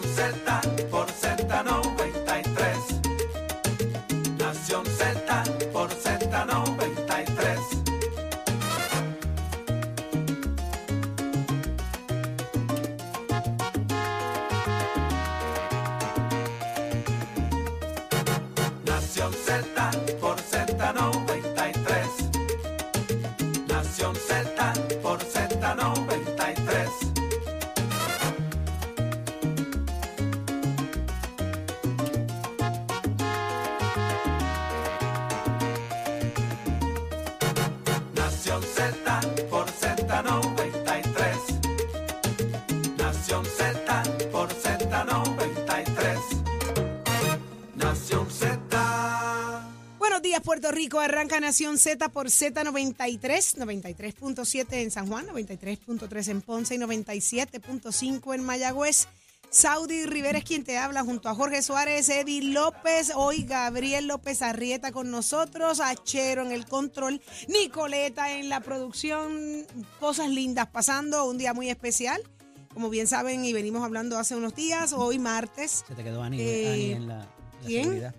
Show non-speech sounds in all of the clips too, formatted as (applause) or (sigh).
Nación Z Puerto Rico. Arranca Nación Z por Z93, 93.7 en San Juan, 93.3 en Ponce y 97.5 en Mayagüez. Saudi Rivera es quien te habla junto a Jorge Suárez, Eddie López, hoy Gabriel López Arrieta con nosotros, Achero en el control, Nicoleta en la producción, cosas lindas pasando, un día muy especial. Como bien saben y venimos hablando hace unos días, hoy martes, Se te quedó Ani, Eh, Ani en la, la ¿quién? seguridad.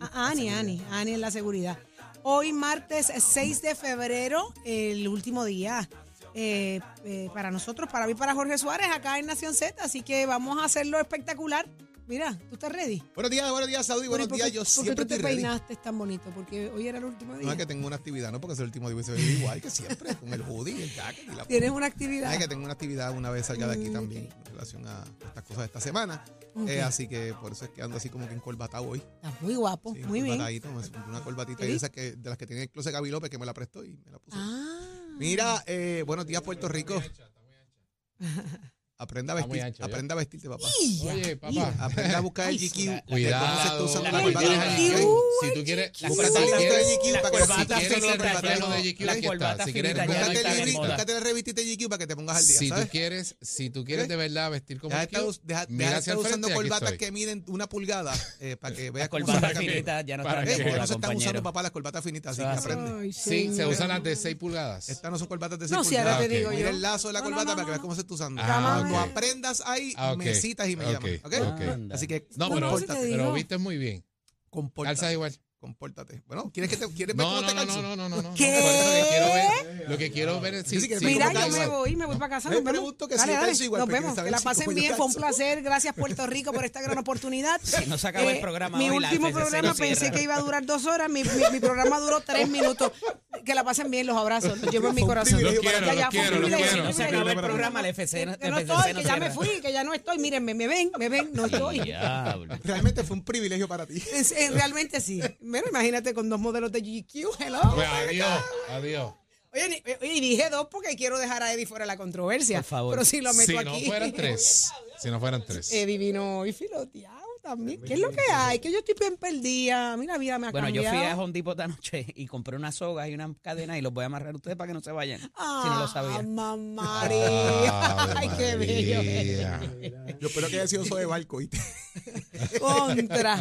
Ah, Ani, Ani, Ani en la seguridad. Hoy martes 6 de febrero, el último día eh, eh, para nosotros, para mí, para Jorge Suárez, acá en Nación Z, así que vamos a hacerlo espectacular. Mira, ¿tú estás ready? Buenos días, buenos días, Saudi. Buenos ¿Por días, yo por qué siempre tú te estoy ready. peinaste tan bonito? Porque hoy era el último No día. es que tengo una actividad, no porque es el último día, se ve igual que siempre, (laughs) con el hoodie, el jacket y la Tienes una No, actividad. es que tengo una actividad una vez salga de aquí Mm, también en relación a estas cosas de esta semana. Eh, así que por eso es que ando así como que encorbatado hoy. Estás muy guapo, Sí, muy bien. me una corbatita ¿Sí? de esas que, de las que tiene el closet Gaby López que me la prestó y me la puse. Ah. Mira, eh, buenos días, Puerto Rico. (laughs) Aprenda a vestir, ancha, ya. aprenda a vestirte, papá. Oye, papá. Aprenda a buscar el GQ. sí. ¿Cómo se Cuidado. está usando la la Si tú quieres, La Búscate corbata- el libro de GQ la para que corbata si quieres la Búscate el revistita de GQ para que te pongas al día, si tú quieres, si tú quieres de verdad vestir como Deja de estar, GQ, deja- mira estar usando corbatas que miden una pulgada eh, para que La veas cómo se corbata marcan bien. finita ya no se están usando, papá, las corbatas finitas, así que aprende. Sí, se usan las de 6 pulgadas. Estas no son corbatas de 6 No, si ahora Ah, te digo Mira yo. el lazo de la corbata para que veas cómo se está usando. Ah, Cuando ok. aprendas ahí, Ah, ok. me citas y me llamas. ¿ok? ok. Anda. Así que No, No, pero, pero viste muy bien. compórtate. Calza igual. Compórtate. Bueno, ¿quieres que te quieres ver No, cómo no, te no, calzo? no, no, no, no. ¿Qué? Lo que quiero ver, lo que quiero ver es si, sí Mira, yo me voy, me voy para casa. Me Nos vemos. pregunto que Dale, dale. igual, Nos vemos. Que la pasen bien. Fue un placer. Gracias, Puerto Rico, por esta gran (laughs) oportunidad. Si no se acaba el Eh, programa Mi hoy, último programa pensé que iba a durar dos horas. Mi, mi- mi programa duró tres minutos. Que la pasen bien, los abrazos. Los llevo en mi corazón. Los quiero, los No se acaba el privilegio. programa, la FC no- Que no la estoy, que ya me fui, que ya no estoy. Mírenme, me ven, me ven, no estoy. Diablo. Realmente fue un privilegio para ti. Realmente sí. Bueno, imagínate con dos modelos de GQ. Hello. Pues adiós, adiós. Oye, eh, y dije dos porque quiero dejar a Eddie fuera de la controversia. Por favor. Pero si lo meto Si aquí. no fueran tres. Si no fueran tres. (laughs) Eddie vino y filoteado también. ¿Qué es lo que hay? Que yo estoy bien perdida. Mira, vida me ha Bueno, yo fui a Home Depot esta noche y compré unas sogas y una cadena y los voy a amarrar a ustedes para que no se vayan. si no lo Ah, sabían. mamá (laughs) María. Ay, qué bello. Yo espero que haya sido eso de barco. Contra.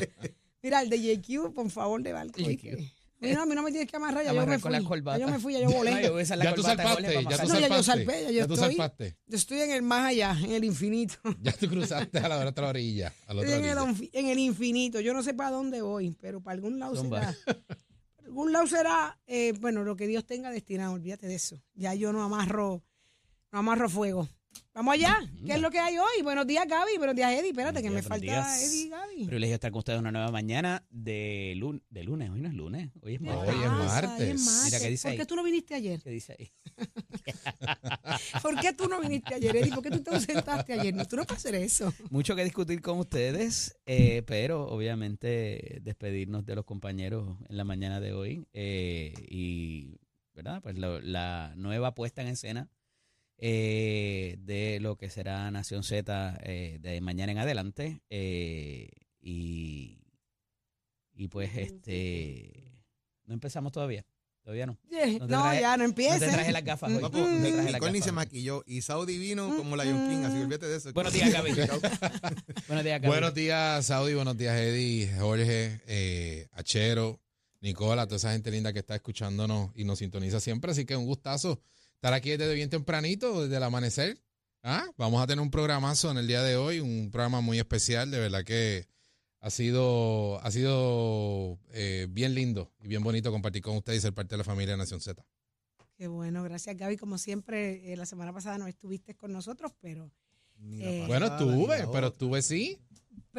Mira, el de JQ, por favor, de. ¿viste? Mira, a mí no me tienes que amarrar, ya yo me con fui. la corbata. Ya yo me fui, ya yo volé. Ay, yo voy a usar la Ya tú corbata de Jorge salpaste, para ya tú No, ya yo salpaste. salpé, ya yo Ya tú estoy. salpaste. Yo estoy en el más allá, en el infinito. (laughs) Ya tú cruzaste a la otra orilla. A la otra Estoy en el, orilla. onfi- en el infinito. Yo no sé para dónde voy, pero para algún lado Zumba. será. (laughs) Para algún lado será, eh, bueno, lo que Dios tenga destinado. Olvídate de eso. Ya yo no amarro, no amarro fuego. Vamos allá. ¿Qué es lo que hay hoy? Buenos días, Gaby. Buenos días, Eddie. Espérate, que me Buenos falta días. Eddie y Gaby. Privilegio estar con ustedes una nueva mañana de, lun- de lunes. Hoy no es lunes, hoy es ¿Qué martes. Hoy es martes. Mira qué dice ¿Por ahí. qué tú no viniste ayer? ¿Qué dice ahí? (laughs) ¿Por qué tú no viniste ayer, Eddie? ¿Por qué tú te ausentaste ayer? No, tú no puedes hacer eso. Mucho que discutir con ustedes, eh, pero obviamente despedirnos de los compañeros en la mañana de hoy eh, y, ¿verdad? Pues lo- la nueva puesta en escena eh, de lo que será Nación Z eh, de mañana en adelante eh, y, y pues este no empezamos todavía, todavía no. Yeah, No No, traje- ya no No empieces. te traje las gafas hoy. Papo, no traje las gafas se maquilló y Saudi vino como Lion King, así que olvídate de eso. Buenos días, Gaby. (laughs) Buenos días, Gaby. Buenos días, Saudi. Buenos días, Eddie, Jorge, eh, Achero, Nicola, toda esa gente linda que está escuchándonos y nos sintoniza siempre. Así que un gustazo estar aquí desde bien tempranito, desde el amanecer. Ah, vamos a tener un programazo en el día de hoy, un programa muy especial, de verdad que ha sido, ha sido eh, bien lindo y bien bonito compartir con ustedes y ser parte de la familia Nación Z. Qué bueno, gracias Gaby. Como siempre, eh, la semana pasada no estuviste con nosotros, pero, Eh, Bueno, pasada, estuve, pero estuve sí.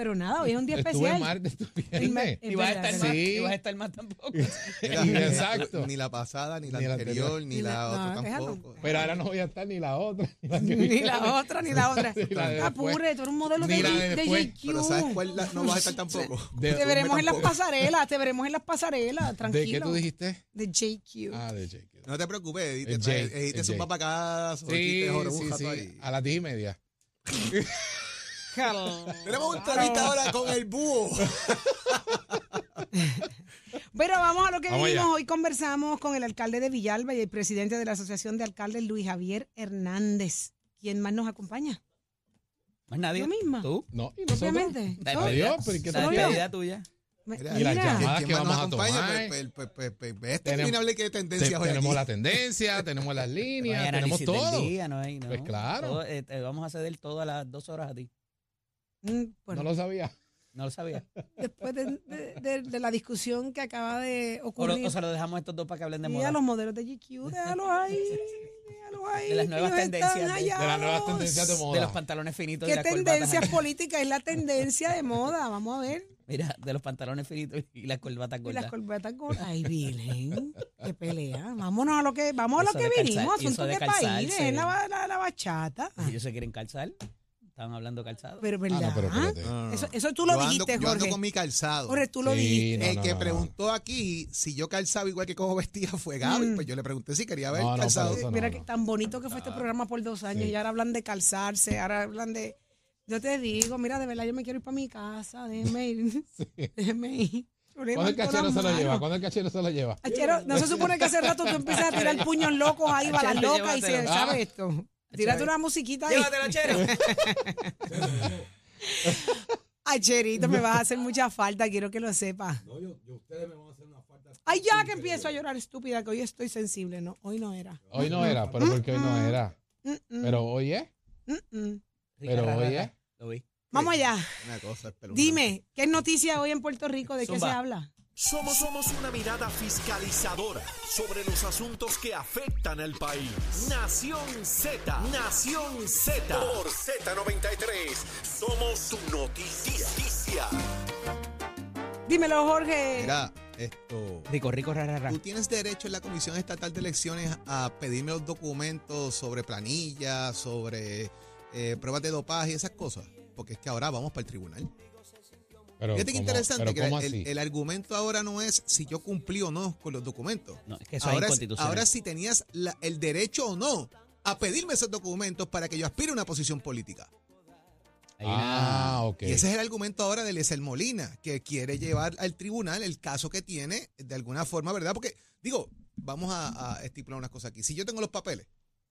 Pero nada, hoy es un día Estuve especial. martes, estuve viernes. es Y vas a estar es más, Sí. y vas a estar más tampoco. (laughs) Mira, exacto. Ni la pasada, ni la Ni la anterior, ni Ni la- otra déjalo. tampoco. Pero ahora no voy a estar ni la otra. Ni la, que (laughs) Ni viene. la otra, ni la otra. (laughs) Ni la de después. Apure, tú eres un modelo Ni de, la de de después. JQ. Pero ¿sabes cuál la- no vas a estar tampoco? De- Te veremos en las tampoco. pasarelas, te veremos en las pasarelas, ¿De tranquilo. qué tú dijiste? De JQ. Ah, de Jake. No te preocupes, El edite el su papá acá, Sí, sí, sí. A las diez y media. Tenemos una entrevista ahora con el búho. (laughs) Pero vamos a lo que allá. Hoy conversamos con el alcalde de Villalba y el presidente de la Asociación de Alcaldes, Luis Javier Hernández. ¿Quién más nos acompaña? Más nadie. Yo misma. ¿Tú? No, y. Obviamente. La ¿No? despedida- Adiós, pero ¿y qué tal? tuya. Mira, Y las mira. llamadas ¿Quién que más vamos nos a acompaña? tomar. Pues, pues, pues, pues, pues, este Tenemos- que de Te- tendencias hoy tenemos aquí. la tendencia, (laughs) tenemos las líneas, hay tenemos todo. día, no hay, no. Pues claro. Todo, eh, te vamos a ceder todo a las dos horas a ti. Mm, bueno, No lo sabía. No lo sabía. después de, de- de- de la discusión que acaba de O, lo- ocurrir. o se lo dejamos a estos dos para que hablen de y a moda. los modelos de GQ, déjalos ahí. déjalos ahí. De las nuevas tendencias de- allá. De las nuevas tendencias de De los moda. pantalones finitos y ¿Qué las corbatas. tendencia (laughs) política es la tendencia de moda? Vamos a ver. Mira, de los pantalones finitos y las corbatas Y gordas. las corbatas gordas. (laughs) Ay, Virgen, qué pelea. Vámonos a lo que, vamos a lo que de calzar- vinimos. y Asunto de de, país, calzarse. es la, ba- la, la bachata. Ellos se quieren calzar. Estaban hablando calzado. Pero Ah, verdad. no, pero espérate. No, no, no. Eso, eso tú lo yo ando, dijiste, yo ando Jorge. con mi calzado. Jorge, tú lo Sí, dijiste. no, el que no, no. preguntó aquí si yo calzaba igual que como vestía fue Gaby. Mm. Pues yo le pregunté si quería ver calzado. Mira no. que tan bonito que fue este programa por dos años Sí. y ahora hablan de calzarse, ahora hablan de... Yo te digo, mira, de verdad yo me quiero ir para mi casa, déjeme ir, (laughs) (laughs) déjeme ir. ¿Cuándo el cachero se lo lleva? ¿Cuándo el cachero se lo lleva? Achero, no se supone que hace rato tú empiezas a tirar puños locos ahí, (laughs) balas locas y se sabe Ah. esto. Tírate una musiquita ahí. Llévatelo, chero. (laughs) Ay, Cherito, me vas a hacer mucha falta, quiero que lo sepas. Ay, ya que empiezo a llorar, estúpida, que hoy estoy sensible. No, hoy no era. Hoy no era, pero porque hoy no era. Pero hoy es. Pero. Lo vi. Vamos allá. Una cosa. Dime, ¿qué es noticia hoy en Puerto Rico? ¿De qué se habla? Somos, somos una mirada fiscalizadora sobre los asuntos que afectan al país. Nación Z, Nación Z. Por Z93, somos tu noticia. Dímelo, Jorge. Mira, esto. Rico, rico, rara, rara. Tú tienes derecho en la Comisión Estatal de Elecciones a pedirme los documentos sobre planillas, sobre eh, pruebas de dopaje y esas cosas. Porque es que ahora vamos para el tribunal. Pero Fíjate que ¿cómo- interesante pero que ¿cómo el, así? el argumento ahora no es si yo cumplí o no con los documentos. No, es que eso es ahora, es, inconstitucional. ahora si tenías la- el derecho o no a pedirme esos documentos para que yo aspire a una posición política. Hay una- Ah, ok. Y ese es el argumento ahora de Eliezer Molina, que quiere llevar al tribunal el caso que tiene de alguna forma, ¿verdad? Porque, digo, vamos a, a estipular unas cosas aquí. Si yo tengo los papeles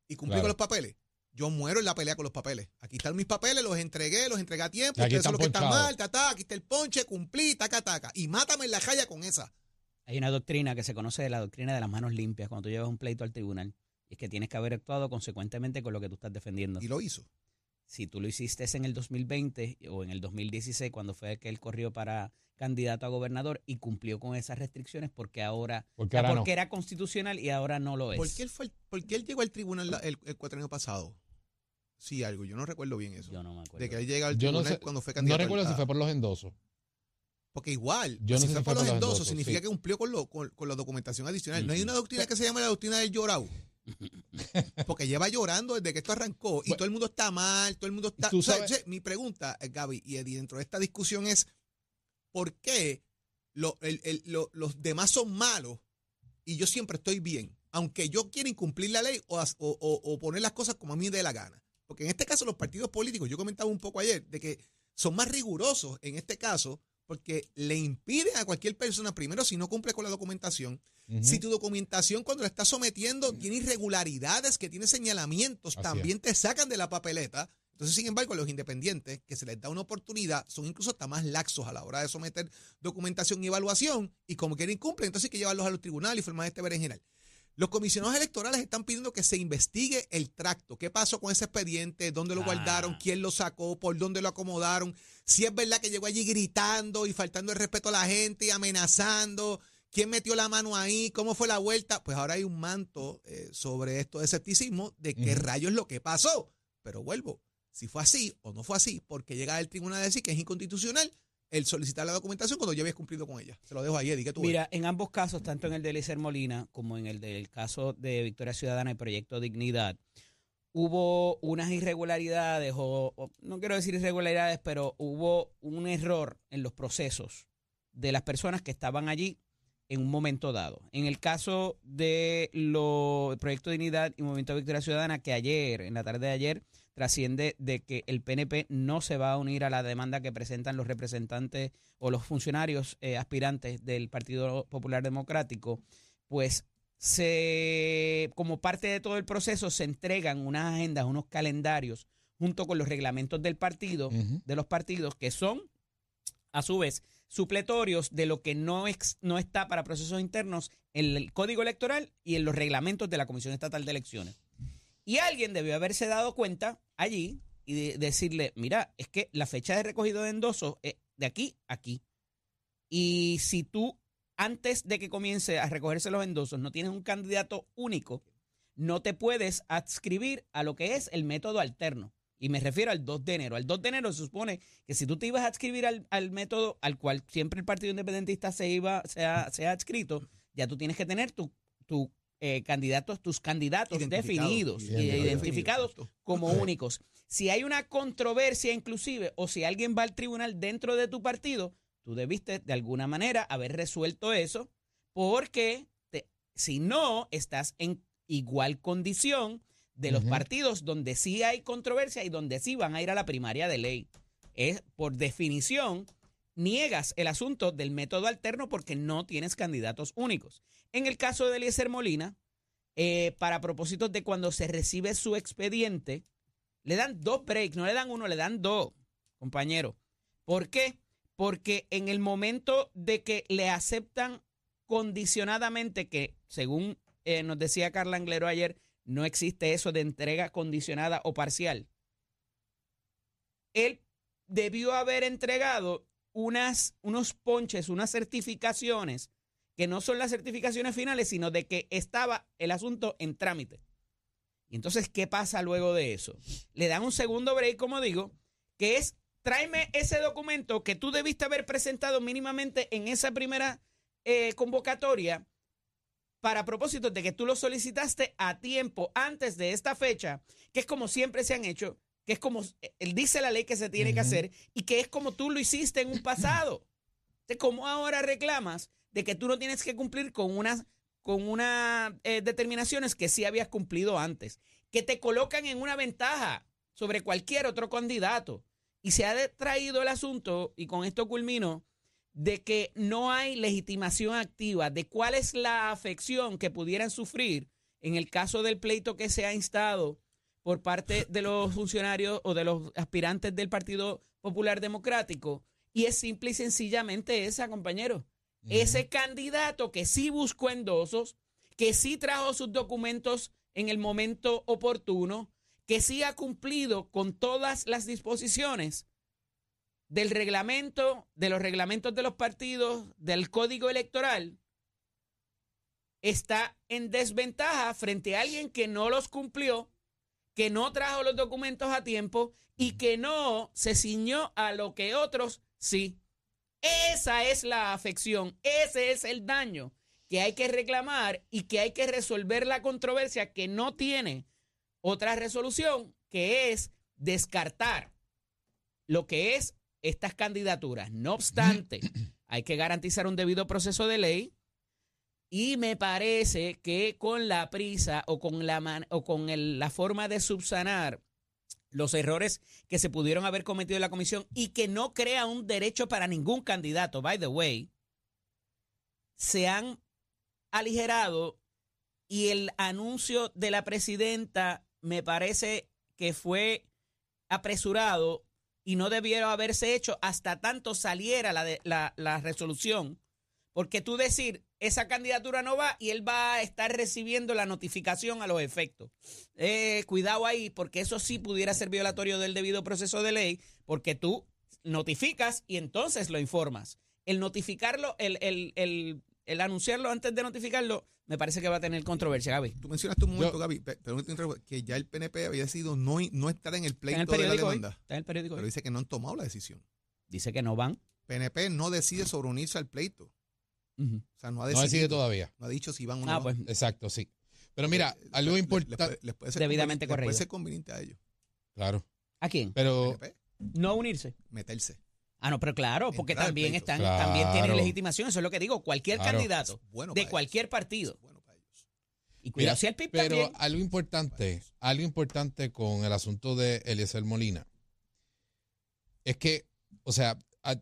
y cumplí Claro. con los papeles, yo muero en la pelea con los papeles. Aquí están mis papeles, los entregué, los entregué a tiempo. Ustedes son están los que están mal, ta, ta, aquí está el ponche, cumplí, taca, taca. Y mátame en la jaya con esa. Hay una doctrina que se conoce de la doctrina de las manos limpias cuando tú llevas un pleito al tribunal. Y es que tienes que haber actuado consecuentemente con lo que tú estás defendiendo. Y lo hizo. Si tú lo hiciste en el 2020 o en el 2016, cuando fue que él corrió para candidato a gobernador y cumplió con esas restricciones, porque ahora, Porque ahora no. porque era constitucional y ahora no lo es. ¿Por qué él, fue, el- por qué él llegó al tribunal el, el pasado? Sí, algo. Yo no recuerdo bien eso. Yo no me acuerdo. De que él llega al Yo no tribunal sé- cuando fue No candidato. recuerdo al- si fue por los endosos. Porque igual, Yo no si sé fue si por los los endosos, endosos, significa sí. que cumplió con, lo, con, con la documentación adicional. No hay una doctrina que se llama la doctrina del llorado. (laughs) Porque lleva llorando desde que esto arrancó y Bueno. todo el mundo está mal, todo el mundo está... Tú o sea, mi pregunta, Gaby y Eddie, dentro de esta discusión es, ¿por qué lo- el- el- lo- los demás son malos y yo siempre estoy bien? Aunque yo quiera incumplir la ley o, o- o- o poner las cosas como a mí me dé la gana. Porque en este caso los partidos políticos, yo comentaba un poco ayer, de que son más rigurosos en este caso porque le impiden a cualquier persona, primero, si no cumple con la documentación, si tu documentación cuando la estás sometiendo tiene irregularidades, que tiene señalamientos, Así también te sacan de la papeleta. Entonces, sin embargo, los independientes, que se les da una oportunidad, son incluso hasta más laxos a la hora de someter documentación y evaluación, y como quieren incumplen, entonces hay que llevarlos a los tribunales y formar este berenjenal. Los comisionados electorales están pidiendo que se investigue el tracto. ¿Qué pasó con ese expediente? ¿Dónde lo Ah. guardaron? ¿Quién lo sacó? ¿Por dónde lo acomodaron? Si es verdad que llegó allí gritando y faltando el respeto a la gente y amenazando. ¿Quién metió la mano ahí? ¿Cómo fue la vuelta? Pues ahora hay un manto eh, sobre esto de escepticismo de qué rayos es lo que pasó. Pero vuelvo, si fue así o no fue así, porque llega el tribunal a decir que es inconstitucional el solicitar la documentación cuando ya habías cumplido con ella. Se lo dejo ahí, Eddie, ¿qué tú ves? Mira, en ambos casos, tanto en el de Eliezer Molina como en el del caso de Victoria Ciudadana y Proyecto Dignidad, hubo unas irregularidades, o, o no quiero decir irregularidades, pero hubo un error en los procesos de las personas que estaban allí en un momento dado. En el caso de lo Proyecto Dignidad y Movimiento Victoria Ciudadana, que ayer, en la tarde de ayer, trasciende de que el PNP no se va a unir a la demanda que presentan los representantes o los funcionarios eh, aspirantes del Partido Popular Democrático, pues se, como parte de todo el proceso, se entregan unas agendas, unos calendarios, junto con los reglamentos del partido, de los partidos, que son, a su vez, supletorios de lo que no, ex- no está para procesos internos en el Código Electoral y en los reglamentos de la Comisión Estatal de Elecciones. Y alguien debió haberse dado cuenta allí y de- decirle, mira, es que la fecha de recogido de endosos es de aquí a aquí. Y si tú, antes de que comience a recogerse los endosos, no tienes un candidato único, no te puedes adscribir a lo que es el método alterno. Y me refiero al 2 de enero. Al 2 de enero se supone que si tú te ibas a adscribir al, al método al cual siempre el Partido Independentista se iba, se ha, se ha adscrito, ya tú tienes que tener tu, tu eh, candidatos, tus candidatos definidos, y Identificado. identificados como únicos. Si hay una controversia inclusive o si alguien va al tribunal dentro de tu partido, tú debiste de alguna manera haber resuelto eso porque te- si no, estás en igual condición de los partidos donde sí hay controversia y donde sí van a ir a la primaria de ley. Es por definición niegas el asunto del método alterno porque no tienes candidatos únicos. En el caso de Eliezer Molina, eh, para propósitos de cuando se recibe su expediente, le dan dos breaks, no le dan uno, le dan dos, compañero. ¿Por qué? Porque en el momento de que le aceptan condicionadamente, que según eh, nos decía Carla Anglero ayer, no existe eso de entrega condicionada o parcial. Él debió haber entregado unas, unos ponches, unas certificaciones, que no son las certificaciones finales, sino de que estaba el asunto en trámite. Y entonces, ¿qué pasa luego de eso? Le dan un segundo break, como digo, que es tráeme ese documento que tú debiste haber presentado mínimamente en esa primera eh, convocatoria para propósito de que tú lo solicitaste a tiempo antes de esta fecha, que es como siempre se han hecho, que es como eh, él dice la ley que se tiene que hacer y que es como tú lo hiciste en un pasado. Entonces, ¿cómo ahora reclamas de que tú no tienes que cumplir con unas con unas eh, determinaciones que sí habías cumplido antes, que te colocan en una ventaja sobre cualquier otro candidato? Y se ha traído el asunto, y con esto culmino, de que no hay legitimación activa, de cuál es la afección que pudieran sufrir en el caso del pleito que se ha instado por parte de los funcionarios o de los aspirantes del Partido Popular Democrático. Y es simple y sencillamente esa, compañero. Ese candidato que sí buscó endosos, que sí trajo sus documentos en el momento oportuno, que sí ha cumplido con todas las disposiciones del reglamento, de los reglamentos de los partidos, del código electoral, está en desventaja frente a alguien que no los cumplió, que no trajo los documentos a tiempo y que no se ciñó a lo que otros sí. Esa es la afección, ese es el daño que hay que reclamar y que hay que resolver la controversia que no tiene otra resolución, que es descartar lo que es estas candidaturas. No obstante, (clears throat) hay que garantizar un debido proceso de ley y me parece que con la prisa o con la, man- o con el- la forma de subsanar los errores que se pudieron haber cometido en la comisión y que no crea un derecho para ningún candidato, by the way, se han aligerado y el anuncio de la presidenta me parece que fue apresurado y no debiera haberse hecho hasta tanto saliera la, de- la, la resolución. Porque tú decir, esa candidatura no va y él va a estar recibiendo la notificación a los efectos. Eh, cuidado ahí, porque eso sí pudiera ser violatorio del debido proceso de ley, porque tú notificas y entonces lo informas. El notificarlo, el, el, el, el anunciarlo antes de notificarlo, me parece que va a tener controversia, Gaby. Tú mencionaste un momento, Yo- Gaby, pe- pero no te interrumpo, que ya el PNP había decidido no, no estar en el en pleito el de la hoy. demanda. Está en el periódico Pero hoy. dice que no han tomado la decisión. Dice que no van. PNP no decide sobre unirse al pleito. O sea, no ha No decidido. decide todavía. No ha dicho si van o no. Ah, pues Exacto, sí. Pero mira, Eh, algo le- le- importante. les puede- les puede ser Debidamente corregido. Puede ser conveniente a ellos. Claro. ¿A quién? Pero No unirse. meterse. Ah, no, pero claro, porque Entrar también están, también tienen legitimación. Eso es lo que digo. Cualquier Claro. candidato Bueno de cualquier ellos. partido. Bueno para ellos. Y cuidado Mira, si el PIB Pero también. algo importante, algo importante con el asunto de Eliezer Molina es que, o sea,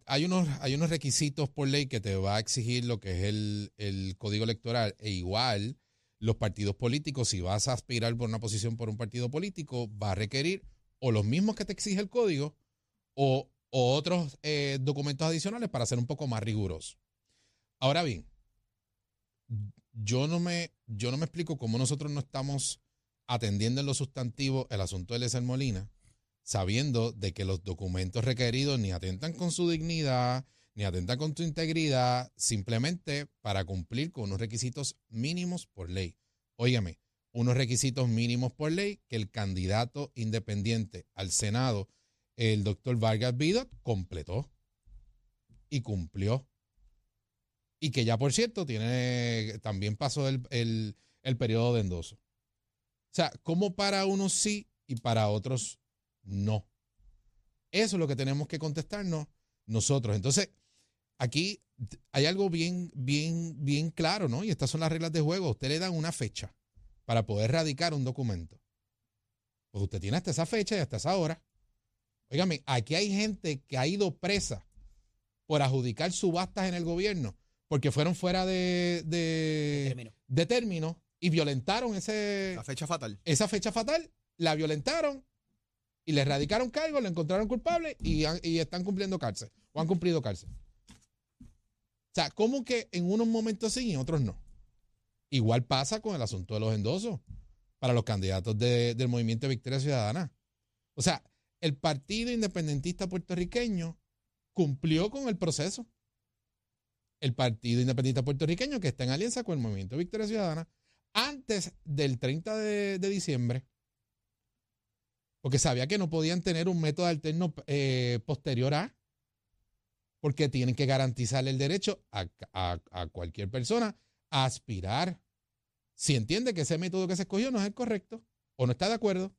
hay unos, hay unos requisitos por ley que te va a exigir lo que es el, el código electoral e igual los partidos políticos, si vas a aspirar por una posición por un partido político, va a requerir o los mismos que te exige el código o, otros eh, documentos adicionales para ser un poco más riguroso. Ahora bien, yo no me, yo no me explico cómo nosotros no estamos atendiendo en lo sustantivo el asunto de Eliezer Molina, sabiendo de que los documentos requeridos ni atentan con su dignidad, ni atentan con su integridad, simplemente para cumplir con unos requisitos mínimos por ley. Óigame, unos requisitos mínimos por ley que el candidato independiente al Senado, el doctor Vargas Vidot, completó y cumplió. Y que ya, por cierto, tiene también pasó el, el, el periodo de endoso. O sea, como para unos sí y para otros no. Eso es lo que tenemos que contestarnos nosotros. Entonces, aquí hay algo bien, bien, bien claro, ¿no? Y estas son las reglas de juego. Usted le dan una fecha para poder radicar un documento. Pues usted tiene hasta esa fecha y hasta esa hora. Óigame, aquí hay gente que ha ido presa por adjudicar subastas en el gobierno porque fueron fuera de, de, Término. de término y violentaron ese, La fecha fatal. esa fecha fatal, la violentaron y le erradicaron cargos, le encontraron culpable y, están cumpliendo cárcel o han cumplido cárcel. O sea, ¿cómo que en unos momentos sí y en otros no? Igual pasa con el asunto de los endosos para los candidatos de- del movimiento Victoria Ciudadana. O sea, el Partido Independentista Puertorriqueño cumplió con el proceso. El Partido Independentista Puertorriqueño que está en alianza con el movimiento Victoria Ciudadana antes del 30 de, de diciembre, porque sabía que no podían tener un método alterno eh, posterior a, porque tienen que garantizarle el derecho a, a- a cualquier persona a aspirar. Si entiende que ese método que se escogió no es el correcto o no está de acuerdo,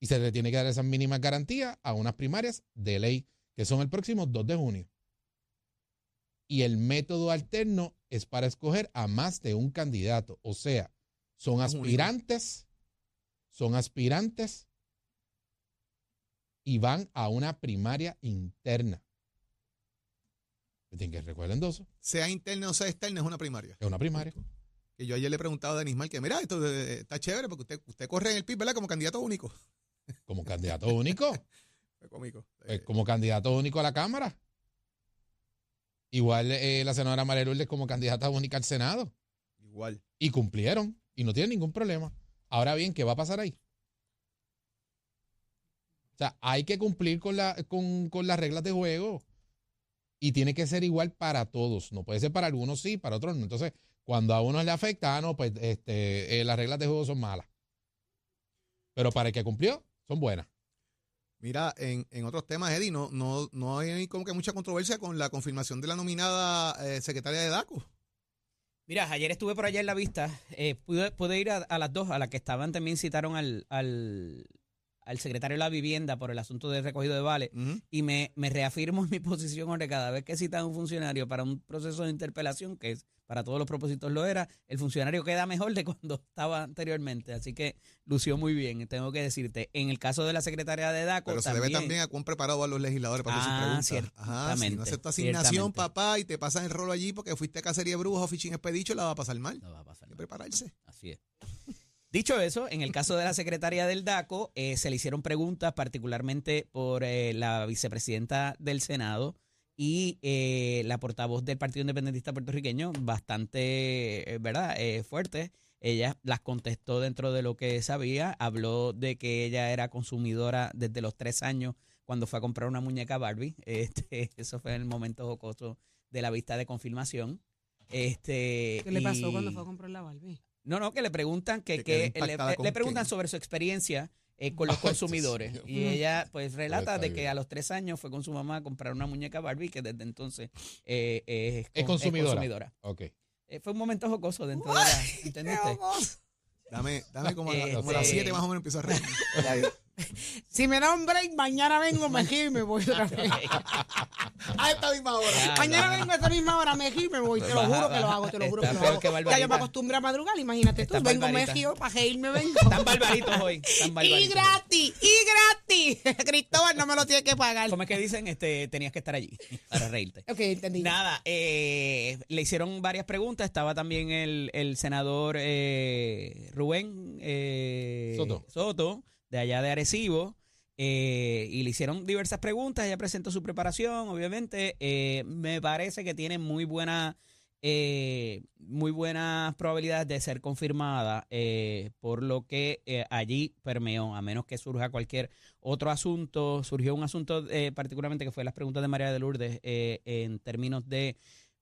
y se le tiene que dar esas mínimas garantías a unas primarias de ley, que son el próximo 2 de junio. Y el método alterno es para escoger a más de un candidato. O sea, son aspirantes, son aspirantes y van a una primaria interna. Tienen que recuerden endoso, Sea interna o sea externa, es una primaria. es una primaria. Que yo ayer le preguntaba a Denis Mal que, mira, esto eh, está chévere porque usted, usted corre en el PIB, ¿verdad? Como candidato único. (laughs) Como candidato único, (laughs) Fue cómico. pues, Eh, como candidato único a la Cámara. Igual eh, la senadora María Lourdes como candidata única al Senado. igual. Y cumplieron y no tienen ningún problema. Ahora bien, ¿qué va a pasar ahí? O sea, hay que cumplir con, la, con, con las reglas de juego y tiene que ser igual para todos. No puede ser para algunos sí, para otros no. Entonces, cuando a unos le afecta, ah, no, pues este, eh, las reglas de juego son malas. Pero para el que cumplió, son buenas. Mira, en, en otros temas, Eddie, no, no, no hay como que mucha controversia con la confirmación de la nominada eh, secretaria de DACO. Mira, ayer estuve por allá en la vista. eh, pude, pude ir a, a las dos, a las que estaban también citaron al, al, al secretario de la vivienda por el asunto del recogido de vales. Y me, me reafirmo en mi (laughs) posición donde cada vez que citan a un funcionario para un proceso de interpelación, que es, para todos los propósitos lo era, el funcionario queda mejor de cuando (laughs) estaba anteriormente. Así que lució muy bien, tengo que decirte. En el caso de la secretaria de DACO, Pero se también, debe también a cuán preparado a los legisladores para Ah, sus preguntas. Ajá, si no acepta asignación, papá, y te pasan el rolo allí porque fuiste a cacería de brujos o fishing expedition, la va a pasar mal. No va a pasar Hay que prepararse. Así es. Dicho eso, en el caso de la secretaria del DACO, eh, se le hicieron preguntas particularmente por eh, la vicepresidenta del Senado, y eh, la portavoz del Partido Independentista Puertorriqueño, bastante, eh, ¿verdad?, eh, fuerte. Ella las contestó dentro de lo que sabía, habló de que ella era consumidora desde los tres años cuando fue a comprar una muñeca Barbie. (laughs) Este, eso fue el momento jocoso de la vista de confirmación. Este, ¿Qué le pasó y- cuando fue a comprar la Barbie? No, no, que le preguntan que, Que le, le preguntan sobre su experiencia eh, con (laughs) los consumidores. Y ella pues relata de que bien. a los tres años fue con su mamá a comprar una muñeca Barbie que desde entonces eh, es, Es con- consumidora. Ok. Eh, fue un momento jocoso dentro de la... ¿Entendiste? Dame, dame como, a la- como a las Este- 7 más o menos empiezo a reír. (laughs) (laughs) Si me da un break, mañana vengo, me giro y me voy otra (laughs) vez. (laughs) A esta misma hora. Ya, Mañana vengo a esta misma hora, me giro y me voy. Te lo juro que lo hago, te lo juro Está que lo hago. que Ya yo me acostumbré a madrugar, imagínate tú. Vengo, me giro, para reírme vengo. Están barbaritos hoy. Están Y gratis, y gratis. Cristóbal no me lo tiene que pagar. ¿Cómo es que dicen? Este, tenías que estar allí para reírte. Ok, entendí. Nada, eh, le hicieron varias preguntas. Estaba también el, el senador eh, Rubén eh, Soto. Soto, de allá de Arecibo. eh, y le hicieron diversas preguntas. Ella presentó su preparación, obviamente. Eh, me parece que tiene muy buena. eh, muy buenas probabilidades de ser confirmada eh, por lo que eh, allí permeó, a menos que surja cualquier otro asunto, surgió un asunto eh, particularmente que fue las preguntas de María de Lourdes en términos de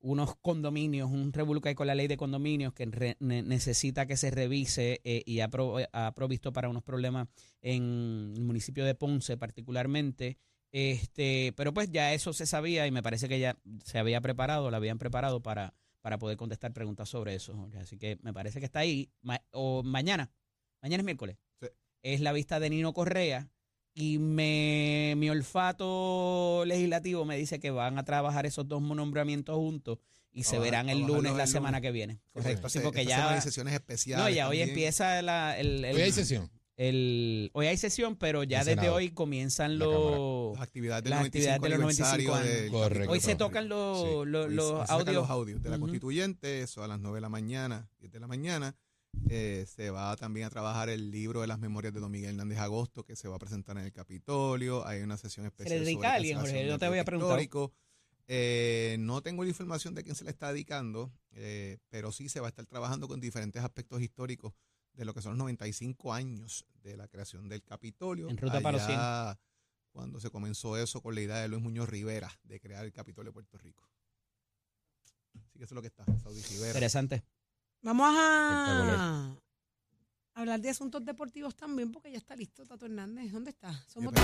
unos condominios, un revuelo que hay con la ley de condominios que re- ne- necesita que se revise eh, y ha, pro- ha provisto para unos problemas en el municipio de Ponce particularmente. Este, pero pues ya eso se sabía y me parece que ya se había preparado, la habían preparado para, para poder contestar preguntas sobre eso. Jorge. Así que me parece que está ahí. Ma- o mañana, mañana es miércoles, Sí. es la vista de Nino Correa y me, mi olfato legislativo me dice que van a trabajar esos dos nombramientos juntos y se Trabajar- verán el lunes la el semana lunes. que viene. Correcto. Sí, porque ya. hay sesiones especiales. No, ya hoy también. empieza la, el, el- Hoy hay sesión. el- hoy hay sesión, pero ya El desde Senado. hoy comienzan La los. Las actividades del Las 95 actividades de los 95 aniversario años. del Correcto. Hoy se tocan los, Sí. los, Hoy los se audios. los audios de la Ujú. constituyente, eso a las 9 de la mañana, 10 de la mañana. Eh, se va también a trabajar el libro de las memorias de Don Miguel Hernández Agosto, que se va a presentar en el Capitolio. Hay una sesión especial. dedica sobre a alguien, Jorge? Yo te preguntado. histórico. Eh, no tengo la información de quién se le está dedicando, eh, pero sí se va a estar trabajando con diferentes aspectos históricos de lo que son los 95 años de la creación del Capitolio. En ruta para los Cuando se comenzó eso con la idea de Luis Muñoz Rivera de crear el Capitolio de Puerto Rico. Así que eso es lo que está, Saudi Rivera. Interesante. Vamos a hablar de asuntos deportivos también, porque ya está listo Tato Hernández. ¿Dónde está? Somos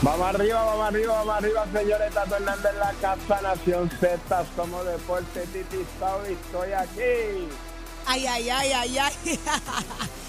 Vamos arriba, vamos arriba, vamos arriba, señores. Tato Hernández en la casa, Nación Z, somos Deporte, Titi Saudi, estoy aquí. Ay, ay, ay, ay, ay.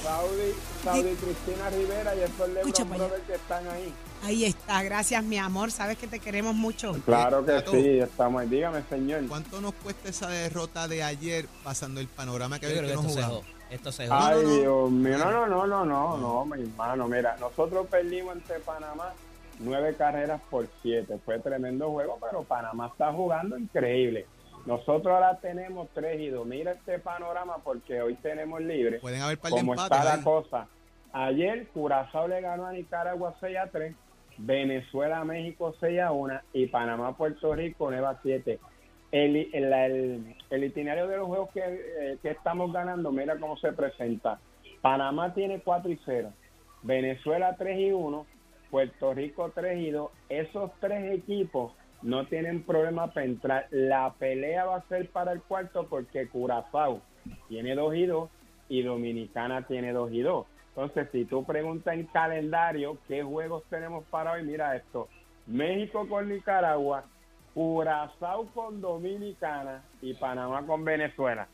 Saudi, Saudi (laughs) Cristina Rivera y para allá. Brothers que están ahí. Ahí está. Gracias, mi amor. Sabes que te queremos mucho. Claro que sí, estamos ahí. Dígame, señor. ¿Cuánto nos cuesta esa derrota de ayer pasando el panorama que Yo creo que no esto se jugamos? jodó. Esto se. Ay, no, no. Dios mío, no, no, no, no, no, no, mi hermano, mira, nosotros perdimos ante Panamá nueve carreras por siete, fue tremendo juego, pero Panamá está jugando increíble. Nosotros ahora tenemos tres y dos, mira este panorama porque hoy tenemos libre, Pueden haber par de como empates está la ahí. cosa. Ayer Curazao le ganó a Nicaragua 6 a 3, Venezuela México 6 a 1 y Panamá Puerto Rico 9 a 7. El, el, el- el itinerario de los juegos que, eh, que estamos ganando, mira cómo se presenta. Panamá tiene 4 y 0, Venezuela 3 y 1, Puerto Rico 3 y 2. Esos tres equipos no tienen problema para entrar. La pelea va a ser para el cuarto porque Curazao tiene 2 y 2 y Dominicana tiene 2 y 2. Entonces, si tú preguntas en calendario qué juegos tenemos para hoy, mira esto. México con Nicaragua, Curazao con Dominicana y Panamá con Venezuela.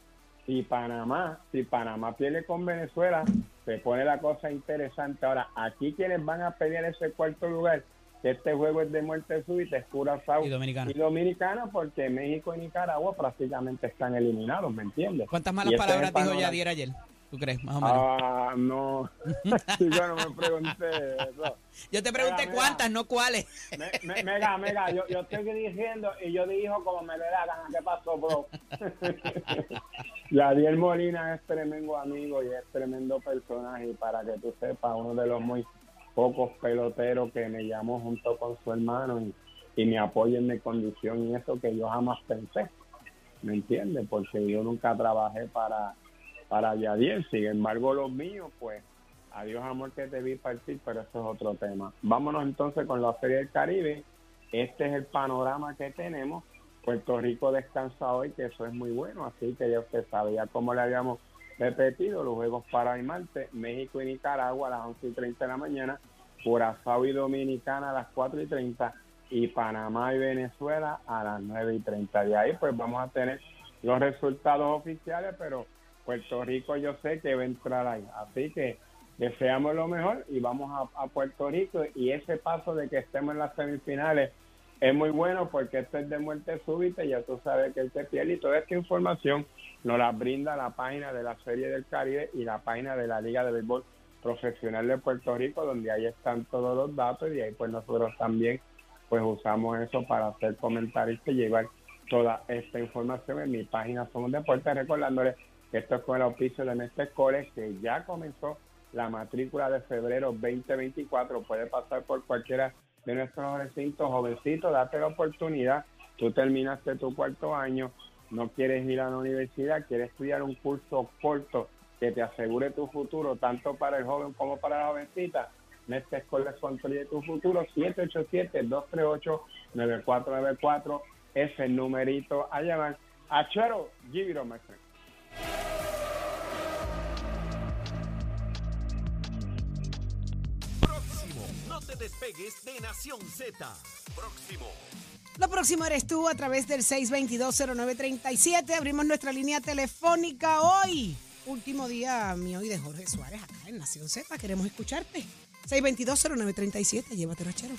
Si Panamá, si Panamá pierde con Venezuela, se pone la cosa interesante. Ahora, aquí quienes van a pelear ese cuarto lugar, que este juego es de muerte súbita, es Curazao Y Dominicana. y Dominicana, porque México y Nicaragua prácticamente están eliminados, ¿me entiendes? ¿Cuántas Y malas es palabras dijo. Yadier ayer? ¿Tú crees? Más o menos. Ah, no. (laughs) yo no me pregunté eso. Yo te pregunté cuántas, no cuáles. Me- me- Mega, mega, yo, yo estoy diciendo y yo dijo como me le da gana. ¿Qué pasó, bro? (laughs) Yadiel Molina es tremendo amigo y es tremendo personaje. Y para que tú sepas, uno de los muy pocos peloteros que me llamó junto con su hermano y, y me apoyen mi condición y eso que yo jamás pensé, ¿me entiendes? Porque yo nunca trabajé para, para Yadier, sin embargo los míos, pues, adiós amor que te vi partir, pero eso es otro tema. Vámonos entonces con la Serie del Caribe, este es el panorama que tenemos, Puerto Rico descansa hoy, que eso es muy bueno, así que ya usted sabe, ya como le habíamos repetido, los juegos para el martes, México y Nicaragua a las 11 y 30 de la mañana, Curazao y Dominicana a las 4 y 30 y Panamá y Venezuela a las 9 y 30. De ahí pues vamos a tener los resultados oficiales, pero Puerto Rico yo sé que va a entrar ahí. Así que deseamos lo mejor y vamos a, Puerto Rico y ese paso de que estemos en las semifinales es muy bueno porque esto es de muerte súbita ya tú sabes que él se pierde y toda esta información nos la brinda la página de la Serie del Caribe y la página de la Liga de Béisbol Profesional de Puerto Rico donde ahí están todos los datos y ahí pues nosotros también pues usamos eso para hacer comentarios y llevar toda esta información en mi página Somos Deportes recordándoles esto es con el auspicio de Mestre College que ya comenzó la matrícula de febrero 2024 puede pasar por cualquiera de nuestros recintos, jovencito, date la oportunidad, tú terminaste tu cuarto año, no quieres ir a la universidad, quieres estudiar un curso corto que te asegure tu futuro, tanto para el joven como para la jovencita, Nesta Escuela construye tu futuro, 787-238-9494, es el numerito a llamar. It on my friend. Despegues de Nación Z. Próximo. Lo próximo eres tú a través del 6220937. Abrimos nuestra línea telefónica hoy. Último día mío y de Jorge Suárez acá en Nación Z. Queremos escucharte. 6220937. Llévatelo, chero.